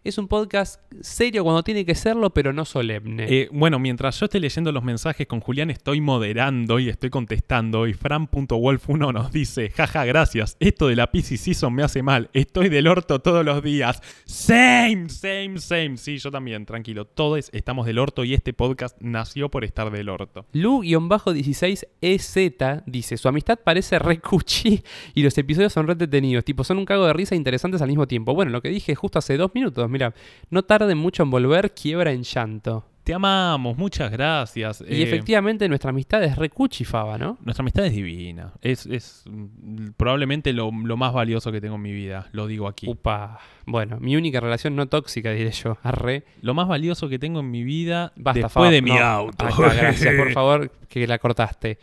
Es un podcast serio cuando tiene que serlo, pero no solemne. Eh, bueno, mientras yo esté leyendo los mensajes con Julián, estoy moderando y estoy contestando. Y Fran.wolf1 nos dice: Jaja, gracias. Esto de la PC Season me hace mal. Estoy del orto todos los días. Same, same, same. Sí, yo también, tranquilo. Todos estamos del orto y este podcast nació por estar del orto. Lu-16EZ dice, su amistad parece re cuchi y los episodios son re detenidos, tipo son un cago de risa e interesantes al mismo tiempo. Bueno, lo que dije justo hace dos minutos, mira, no tarden mucho en volver, quiebra en llanto. Te amamos, muchas gracias. Y Eh, efectivamente nuestra amistad es re cuchi, Faba, ¿no? Nuestra amistad es divina. Es, es mm, probablemente lo, lo más valioso que tengo en mi vida. Lo digo aquí. Upa. Bueno, mi única relación no tóxica, diré yo. Arre. Lo más valioso que tengo en mi vida Basta, después de mi No. auto. Acá, gracias, por favor, que la cortaste.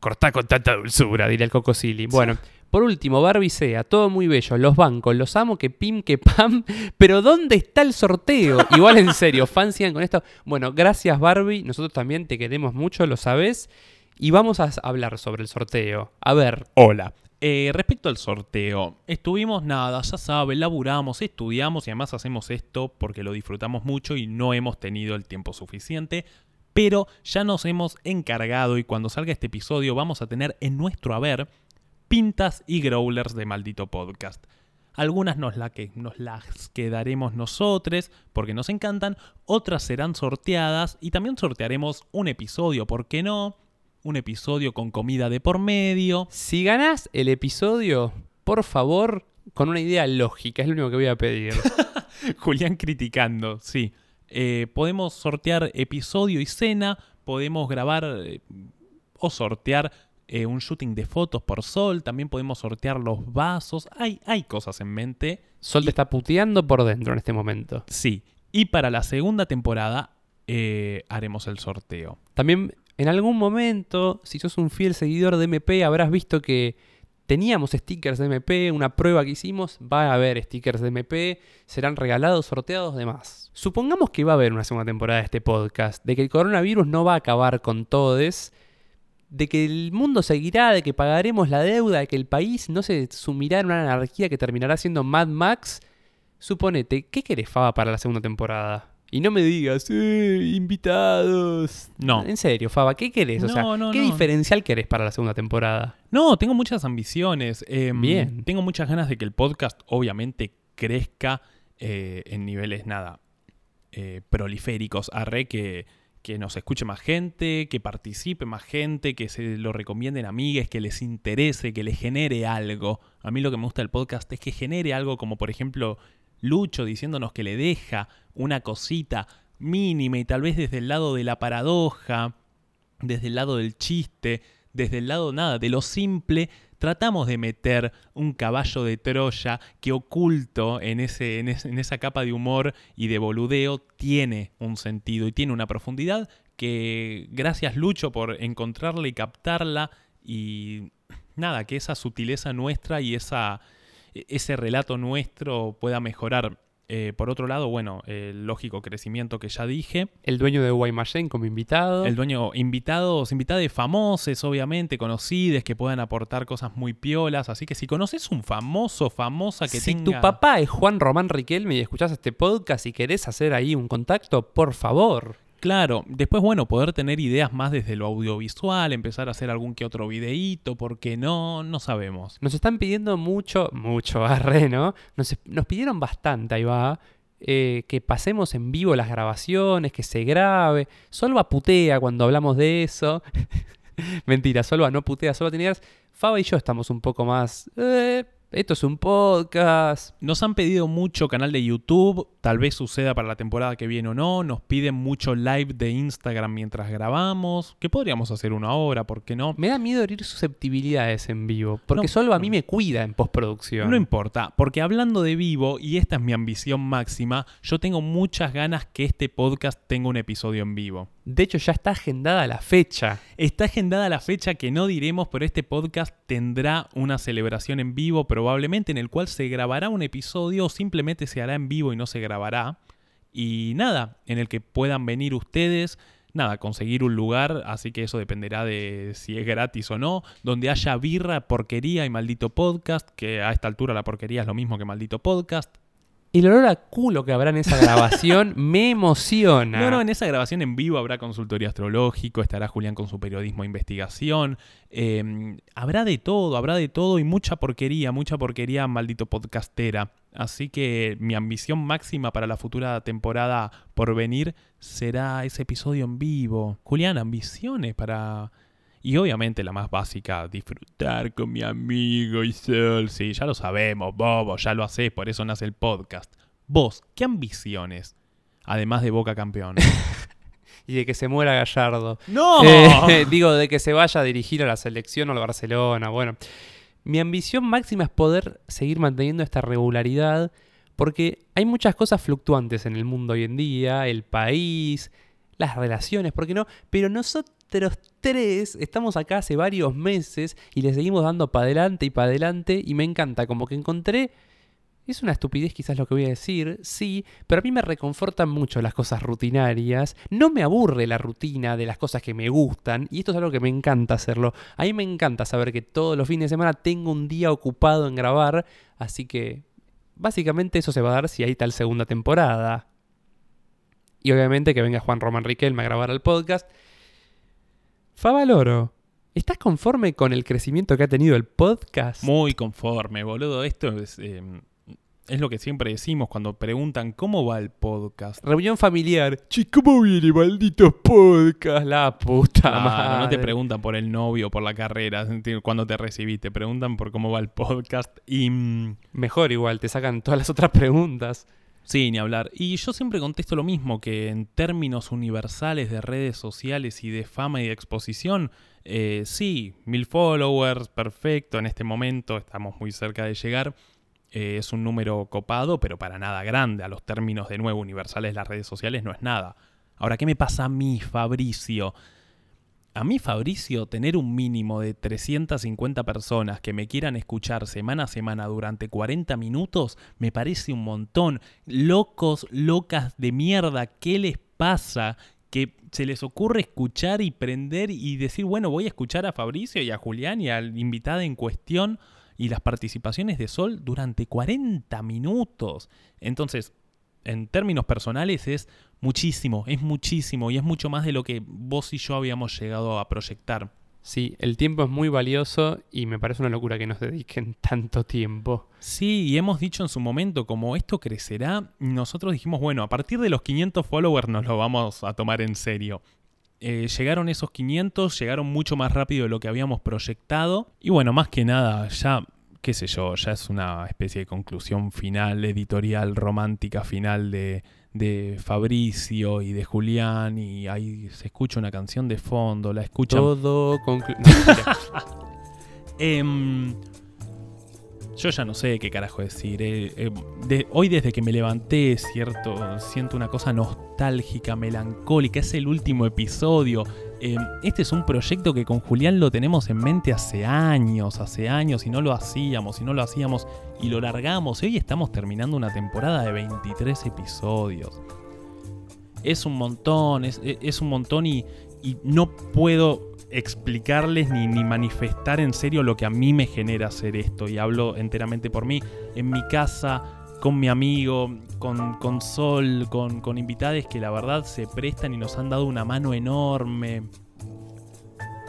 Cortá con tanta dulzura, diría el Cocosili. Bueno, por último, Barbie Sea, todo muy bello, los bancos, los amo, que pim, que pam, pero ¿dónde está el sorteo? Igual en serio, fans sigan con esto. Bueno, gracias Barbie, nosotros también te queremos mucho, lo sabes, y vamos a hablar sobre el sorteo. A ver, Hola. Eh, respecto al sorteo, estuvimos nada, ya saben, laburamos, estudiamos y además hacemos esto porque lo disfrutamos mucho y no hemos tenido el tiempo suficiente. Pero ya nos hemos encargado y cuando salga este episodio vamos a tener en nuestro haber pintas y growlers de maldito podcast. Algunas nos, la que, nos las quedaremos nosotros porque nos encantan, otras serán sorteadas y también sortearemos un episodio, ¿por qué no? Un episodio con comida de por medio. si ganás el episodio, por favor, con una idea lógica, es lo único que voy a pedir. Julián criticando, sí. Eh, podemos sortear episodio y cena, podemos grabar eh, o sortear eh, un shooting de fotos por Sol, también podemos sortear los vasos, hay, hay cosas en mente. Sol te está puteando por dentro en este momento. Sí, y para la segunda temporada eh, haremos el sorteo. También en algún momento, si sos un fiel seguidor de MP, habrás visto que teníamos stickers de MP, una prueba que hicimos, va a haber stickers de MP, serán regalados, sorteados, demás. Supongamos que va a haber una segunda temporada de este podcast, de que el coronavirus no va a acabar con todes, de que el mundo seguirá, de que pagaremos la deuda, de que el país no se sumirá en una anarquía que terminará siendo Mad Max. Suponete, ¿qué querés Faba para la segunda temporada? Y no me digas, eh, invitados. No. En serio, Faba, ¿qué querés? O sea, No, no, ¿qué no. diferencial querés para la segunda temporada? No, tengo muchas ambiciones. em, Bien. Tengo muchas ganas de que el podcast obviamente crezca eh, en niveles nada eh, proliféricos. Arre que, que nos escuche más gente, que participe más gente, que se lo recomienden amigues, que les interese, que les genere algo. A mí lo que me gusta del podcast es que genere algo como por ejemplo Lucho diciéndonos que le deja una cosita mínima y tal vez desde el lado de la paradoja, desde el lado del chiste, desde el lado nada, de lo simple, tratamos de meter un caballo de Troya que oculto en, ese, en, esa capa de humor y de boludeo tiene un sentido y tiene una profundidad que gracias Lucho por encontrarla y captarla y nada, que esa sutileza nuestra y esa, ese relato nuestro pueda mejorar. Eh, por otro lado, bueno, el lógico crecimiento que ya dije. El dueño de Guaymallén como invitado. El dueño, invitados, invitados famosos, obviamente, conocidos, que puedan aportar cosas muy piolas. Así que si conoces un famoso, famosa que si tenga... tu papá es Juan Román Riquelme y escuchás este podcast y querés hacer ahí un contacto, por favor. Claro, después, bueno, poder tener ideas más desde lo audiovisual, empezar a hacer algún que otro videíto, porque no, no sabemos. Nos están pidiendo mucho, mucho arre, ¿no? Nos, nos pidieron bastante, ahí va, eh, que pasemos en vivo las grabaciones, que se grabe. Solva putea cuando hablamos de eso. Mentira, Solva no putea, Solva tiene. Faba y yo estamos un poco más... eh, esto es un podcast. Nos han pedido mucho canal de YouTube, tal vez suceda para la temporada que viene o no. Nos piden mucho live de Instagram mientras grabamos, que podríamos hacer uno ahora, ¿por qué no? Me da miedo herir susceptibilidades en vivo, porque No. Solva a mí me cuida en postproducción. No importa, porque hablando de vivo, y esta es mi ambición máxima, yo tengo muchas ganas que este podcast tenga un episodio en vivo. De hecho, ya está agendada la fecha. Está agendada la fecha que no diremos, pero este podcast tendrá una celebración en vivo, probablemente en el cual se grabará un episodio o simplemente se hará en vivo y no se grabará. Y nada, en el que puedan venir ustedes, nada, conseguir un lugar, así que eso dependerá de si es gratis o no, donde haya birra, porquería y maldito podcast, que a esta altura la porquería es lo mismo que maldito podcast. El olor a culo que habrá en esa grabación me emociona. No, no, en esa grabación en vivo habrá consultorio astrológico, estará Julián con su periodismo de investigación, eh, habrá de todo, habrá de todo y mucha porquería, mucha porquería maldito podcastera. Así que mi ambición máxima para la futura temporada por venir será ese episodio en vivo. Julián, ambiciones para... Y obviamente la más básica, disfrutar con mi amigo y Sol. Sí, ya lo sabemos, bobo, ya lo haces, por eso nace el podcast. Vos, ¿qué ambiciones? Además de Boca campeón. Y de que se muera Gallardo. ¡No! Eh, digo, de que se vaya a dirigir a la selección o al Barcelona. Bueno, mi ambición máxima es poder seguir manteniendo esta regularidad porque hay muchas cosas fluctuantes en el mundo hoy en día, el país, las relaciones, ¿por qué no? Pero nosotros tres estamos acá hace varios meses y le seguimos dando para adelante y para adelante y me encanta, como que encontré... Es una estupidez quizás lo que voy a decir, sí, pero a mí me reconfortan mucho las cosas rutinarias. No me aburre la rutina de las cosas que me gustan y esto es algo que me encanta hacerlo. A mí me encanta saber que todos los fines de semana tengo un día ocupado en grabar, así que básicamente eso se va a dar si hay tal segunda temporada. Y obviamente que venga Juan Román Riquelme a grabar el podcast. Favaloro, ¿estás conforme con el crecimiento que ha tenido el podcast? Muy conforme, boludo. Esto es, eh, es lo que siempre decimos cuando preguntan cómo va el podcast. Reunión familiar. Che, ¿cómo viene, malditos podcast? La puta madre. no te preguntan por el novio, por la carrera, cuando te recibiste, preguntan por cómo va el podcast. Y mm, Mejor igual, te sacan todas las otras preguntas. Sí, ni hablar. Y yo siempre contesto lo mismo, que en términos universales de redes sociales y de fama y de exposición, eh, sí, mil followers, perfecto, en este momento estamos muy cerca de llegar. Eh, es un número copado, pero para nada grande. A los términos de nuevo universales las redes sociales no es nada. Ahora, ¿qué me pasa a mí, Fabricio? A mí, Fabricio, tener un mínimo de 350 personas que me quieran escuchar semana a semana durante 40 minutos me parece un montón. Locos, locas de mierda, ¿qué les pasa? Que se les ocurre escuchar y prender y decir, bueno, voy a escuchar a Fabricio y a Julián y al invitado en cuestión y las participaciones de Sol durante 40 minutos. Entonces, en términos personales es muchísimo, es muchísimo y es mucho más de lo que vos y yo habíamos llegado a proyectar. Sí, el tiempo es muy valioso y me parece una locura que nos dediquen tanto tiempo. Sí, y hemos dicho en su momento, como esto crecerá, nosotros dijimos, bueno, a partir de los 500 followers nos lo vamos a tomar en serio. Eh, llegaron esos 500, llegaron mucho más rápido de lo que habíamos proyectado. Y bueno, más que nada, ya qué sé yo, ya es una especie de conclusión final, editorial, romántica final de, de Fabricio y de Julián y ahí se escucha una canción de fondo, la escuchan... Todo conclu- Em, yo ya no sé qué carajo decir. eh, eh, de- hoy desde que me levanté, cierto, siento una cosa nostálgica, melancólica. Es el último episodio. Em, este es un proyecto que con Julián lo tenemos en mente hace años, hace años, y no lo hacíamos, y no lo hacíamos, y lo largamos. Hoy estamos terminando una temporada de 23 episodios. Es un montón, es, es un montón y, no puedo explicarles ni manifestar en serio lo que a mí me genera hacer esto. Y hablo enteramente por mí. En mi casa, con mi amigo, con, con Sol, con, con invitades que la verdad se prestan y nos han dado una mano enorme.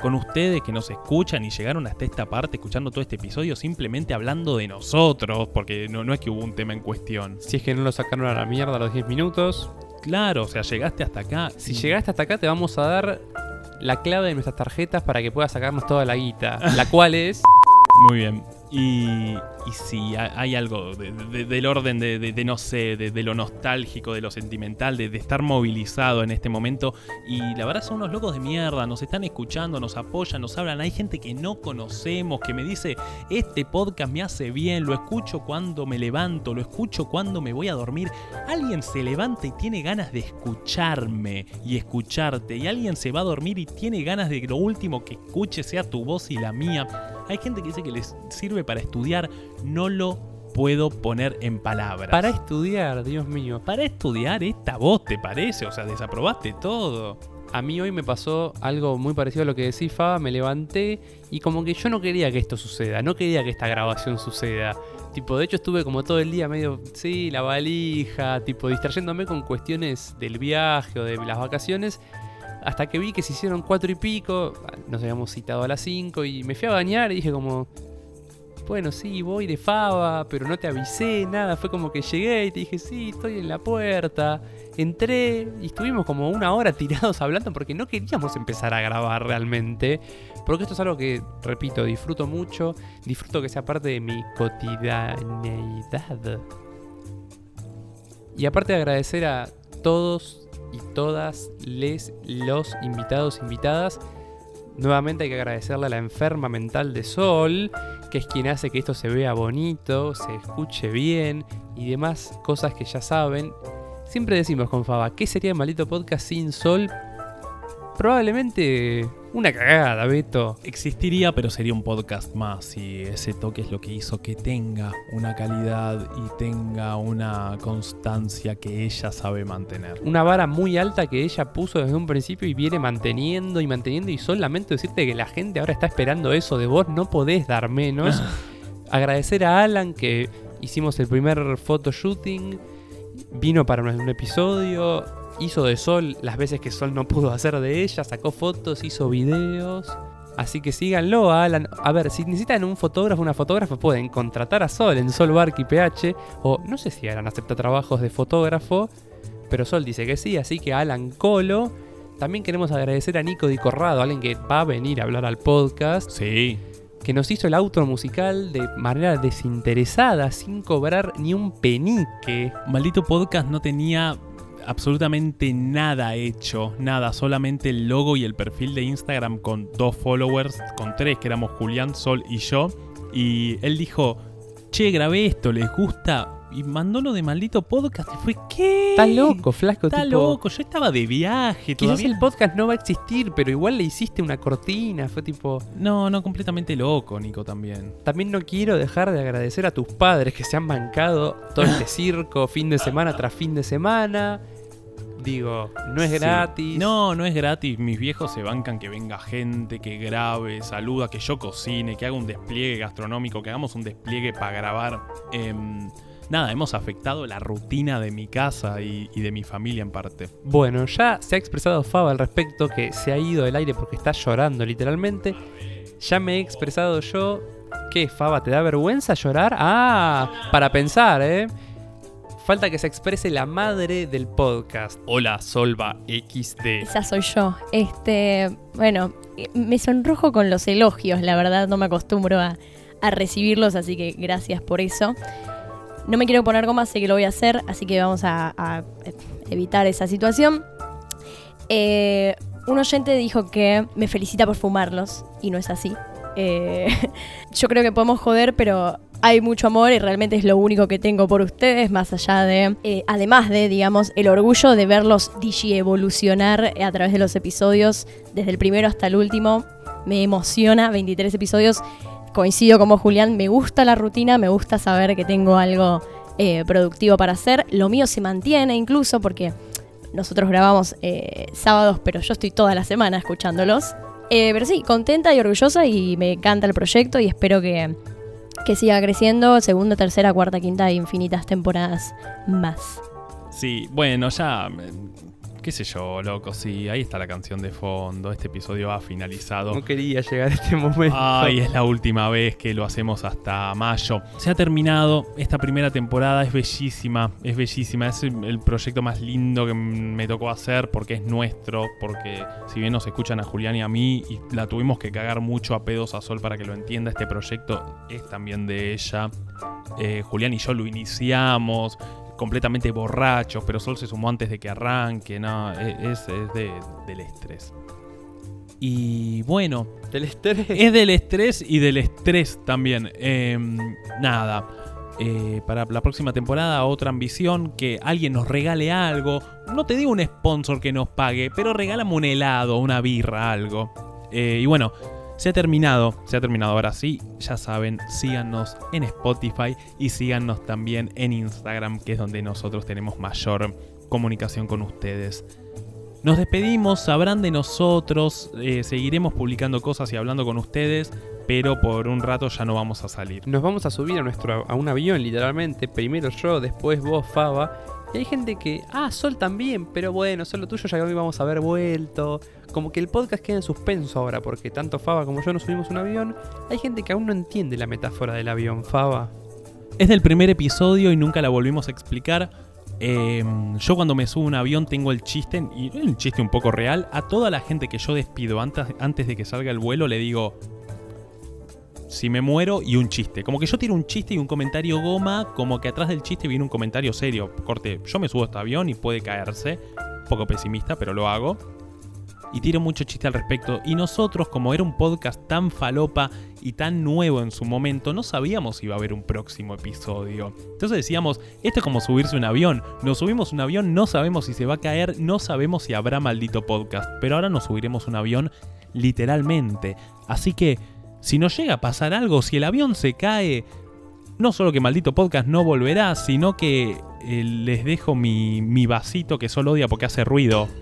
Con ustedes que nos escuchan y llegaron hasta esta parte escuchando todo este episodio simplemente hablando de nosotros, porque no, no es que hubo un tema en cuestión. si es que no lo sacaron a la mierda a los 10 minutos. Claro, o sea, llegaste hasta acá. Si llegaste hasta acá, te vamos a dar la clave de nuestras tarjetas para que puedas sacarnos toda la guita. La cual es. Muy bien. Y, y sí, ha- hay algo de- de- del orden de, de- no sé, de, lo nostálgico, de lo sentimental, de estar movilizado en este momento. Y la verdad son unos locos de mierda, nos están escuchando, nos apoyan, nos hablan. Hay gente que no conocemos, que me dice, este podcast me hace bien, lo escucho cuando me levanto, lo escucho cuando me voy a dormir. Alguien se levanta y tiene ganas de escucharme y escucharte. Y alguien se va a dormir y tiene ganas de que lo último que escuche sea tu voz y la mía. Hay gente que dice que les sirve para estudiar, no lo puedo poner en palabras. Para estudiar, Dios mío. Para estudiar esta voz, ¿te parece? O sea, desaprobaste todo. A mí hoy me pasó algo muy parecido a lo que decís, Faba. Me levanté y como que yo no quería que esto suceda. No quería que esta grabación suceda. Tipo, de hecho estuve como todo el día medio, sí, la valija, tipo, distrayéndome con cuestiones del viaje o de las vacaciones. Hasta que vi que se hicieron cuatro y pico, nos habíamos citado a las cinco y me fui a bañar y dije como, bueno, sí, voy de fava, pero no te avisé, nada. Fue como que llegué y te dije, sí, estoy en la puerta. Entré y estuvimos como una hora tirados hablando porque no queríamos empezar a grabar realmente. Porque esto es algo que, repito, disfruto mucho. Disfruto que sea parte de mi cotidianeidad. Y aparte de agradecer a todos y todas les, los invitados, invitadas. Nuevamente hay que agradecerle a la enferma mental de Sol, que es quien hace que esto se vea bonito, se escuche bien y demás cosas que ya saben. Siempre decimos con Faba, ¿qué sería el maldito podcast sin Sol? Probablemente una cagada, Beto. Existiría, pero sería un podcast más y ese toque es lo que hizo que tenga una calidad y tenga una constancia que ella sabe mantener. Una vara muy alta que ella puso desde un principio y viene manteniendo y manteniendo. Y solamente decirte que la gente ahora está esperando eso de vos, no podés dar menos. Agradecer a Alan que hicimos el primer photoshooting, vino para un episodio, hizo de Sol las veces que Sol no pudo hacer de ella, sacó fotos, hizo videos. Así que síganlo a Alan. A ver, si necesitan un fotógrafo, una fotógrafa, pueden contratar a Sol en Sol Bark y PH. O no sé si Alan acepta trabajos de fotógrafo, pero Sol dice que sí, así que Alan Colo. También queremos agradecer a Nico Di Corrado, alguien que va a venir a hablar al podcast, Sí, que nos hizo el outro musical de manera desinteresada, sin cobrar ni un penique. Maldito podcast no tenía absolutamente nada hecho, nada, solamente el logo y el perfil de Instagram con dos followers, con tres, que éramos Julián, Sol y yo. Y él dijo, che, grabé esto, ¿les gusta? Y mandó lo de maldito podcast y fue, ¿qué? Está loco, flaco, Está tipo, loco, yo estaba de viaje Quizás todavía. el podcast no va a existir, pero igual le hiciste una cortina. Fue tipo. No, no, completamente loco, Nico, también. También no quiero dejar de agradecer a tus padres que se han bancado todo este circo, fin de semana tras fin de semana. Digo, no es Sí. gratis. No, no es gratis. Mis viejos se bancan que venga gente, que grabe, saluda, que yo cocine, que haga un despliegue gastronómico, que hagamos un despliegue para grabar. Em, nada, hemos afectado la rutina de mi casa y, y de mi familia en parte. Bueno, ya se ha expresado Faba al respecto, que se ha ido del aire porque está llorando literalmente. Ya me he expresado yo. ¿Qué, Faba? ¿Te da vergüenza llorar? Ah, para pensar, ¿eh? Falta que se exprese la madre del podcast. Hola, Solva XD. Esa soy yo. Este, bueno, me sonrojo con los elogios, la verdad, no me acostumbro a, a recibirlos, así que gracias por eso. No me quiero poner goma, sé que lo voy a hacer, así que vamos a, a evitar esa situación. Eh, un oyente dijo que me felicita por fumarlos, y no es así. Eh, yo creo que podemos joder, pero hay mucho amor y realmente es lo único que tengo por ustedes, más allá de, eh, además de, digamos, el orgullo de verlos digi evolucionar a través de los episodios, desde el primero hasta el último. Me emociona, 23 episodios. Coincido como Julián, me gusta la rutina, me gusta saber que tengo algo eh, productivo para hacer. Lo mío se mantiene incluso porque nosotros grabamos eh, sábados, pero yo estoy toda la semana escuchándolos. Pero sí, contenta y orgullosa y me encanta el proyecto y espero que, que siga creciendo. Segunda, tercera, cuarta, quinta e infinitas temporadas más. Sí, bueno, ya. Qué sé yo, loco, sí, ahí está la canción de fondo, este episodio ha finalizado. No quería llegar a este momento. Ay, es la última vez que lo hacemos hasta mayo. Se ha terminado esta primera temporada, es bellísima, es bellísima, es el proyecto más lindo que me tocó hacer porque es nuestro, porque si bien nos escuchan a Julián y a mí y la tuvimos que cagar mucho a pedos a Sol para que lo entienda, este proyecto es también de ella. Eh, Julián y yo lo iniciamos completamente borrachos, pero Sol se sumó antes de que arranque, no, e- es, es de- del estrés. Y bueno, Del estrés. es del estrés y del estrés también. Em, nada. eh, para la próxima temporada, otra ambición, que alguien nos regale algo. No te digo un sponsor que nos pague, pero regálame un helado, una birra, algo. Eh, y bueno, se ha terminado, se ha terminado. Ahora sí, ya saben, síganos en Spotify y síganos también en Instagram, que es donde nosotros tenemos mayor comunicación con ustedes. Nos despedimos, sabrán de nosotros, eh, seguiremos publicando cosas y hablando con ustedes, pero por un rato ya no vamos a salir. Nos vamos a subir a nuestro a un avión, literalmente. Primero yo, después vos, Faba. Y hay gente que, ah, Sol también, pero bueno, Sol lo tuyo ya que hoy vamos a haber vuelto. Como que el podcast queda en suspenso ahora, porque tanto Faba como yo nos subimos un avión. Hay gente que aún no entiende la metáfora del avión, Faba. Es del primer episodio y nunca la volvimos a explicar. Eh, yo cuando me subo un avión tengo el chiste, y un chiste un poco real, a toda la gente que yo despido antes, antes de que salga el vuelo le digo, si me muero y un chiste. Como que yo tiro un chiste y un comentario goma, como que atrás del chiste viene un comentario serio. Corte, yo me subo a este avión y puede caerse. Poco pesimista, pero lo hago. Y tiro mucho chiste al respecto. Y nosotros, como era un podcast tan falopa y tan nuevo en su momento, no sabíamos si iba a haber un próximo episodio. Entonces decíamos, esto es como subirse un avión. Nos subimos un avión, no sabemos si se va a caer, no sabemos si habrá maldito podcast. Pero ahora nos subiremos un avión literalmente. Así que, si nos llega a pasar algo, si el avión se cae, no solo que maldito podcast no volverá, sino que eh, les dejo mi, mi vasito que solo odia porque hace ruido.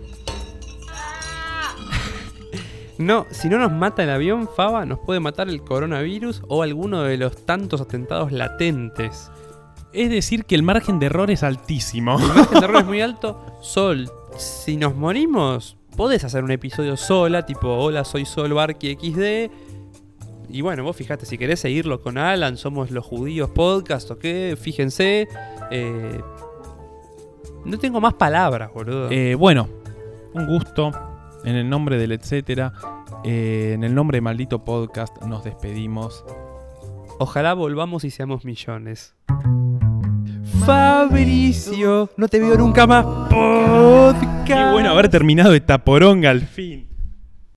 No, si no nos mata el avión, Faba, nos puede matar el coronavirus o alguno de los tantos atentados latentes. Es decir, que el margen de error es altísimo. El margen de error es muy alto. Sol, si nos morimos, podés hacer un episodio sola, tipo Hola, soy Sol Barky XD. Y bueno, vos fijate, si querés seguirlo con Alan, somos los judíos podcast o qué, fíjense. Eh, no tengo más palabras, boludo. Eh, bueno, un gusto. En el nombre del etcétera, eh, en el nombre de maldito podcast, nos despedimos. Ojalá volvamos y seamos millones. Fabricio, no te veo nunca más podcast. Qué bueno haber terminado esta poronga al fin.